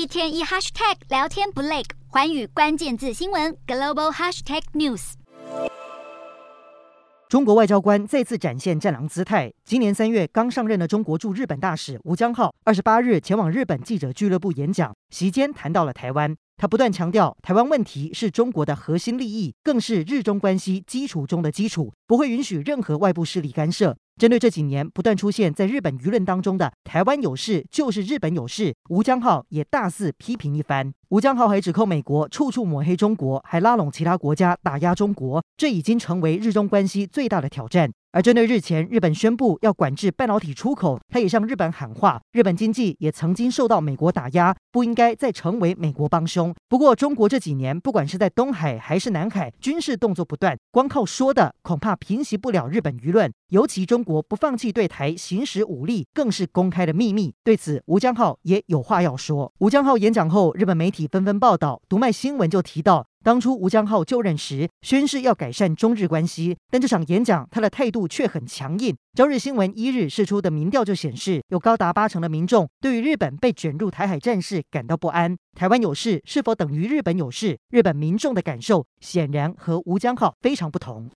一天一 hashtag 聊天不累，寰宇关键字新闻 global hashtag news。中国外交官再次展现战狼姿态。今年三月刚上任的中国驻日本大使吴江浩，二十八日前往日本记者俱乐部演讲，席间谈到了台湾。他不断强调，台湾问题是中国的核心利益，更是日中关系基础中的基础，不会允许任何外部势力干涉。针对这几年不断出现在日本舆论当中的“台湾有事就是日本有事”，吴江浩也大肆批评一番。吴江浩还指控美国处处抹黑中国，还拉拢其他国家打压中国，这已经成为日中关系最大的挑战。而针对日前日本宣布要管制半导体出口，他也向日本喊话：日本经济也曾经受到美国打压，不应该再成为美国帮凶。不过，中国这几年不管是在东海还是南海，军事动作不断，光靠说的恐怕平息不了日本舆论。尤其中国不放弃对台行使武力，更是公开的秘密。对此，吴江浩也有话要说。吴江浩演讲后，日本媒体体纷纷报道，读卖新闻就提到。当初吴江浩就任时宣誓要改善中日关系，但这场演讲他的态度却很强硬。朝日新闻一日释出的民调就显示，有高达八成的民众对于日本被卷入台海战事感到不安。台湾有事是否等于日本有事？日本民众的感受显然和吴江浩非常不同。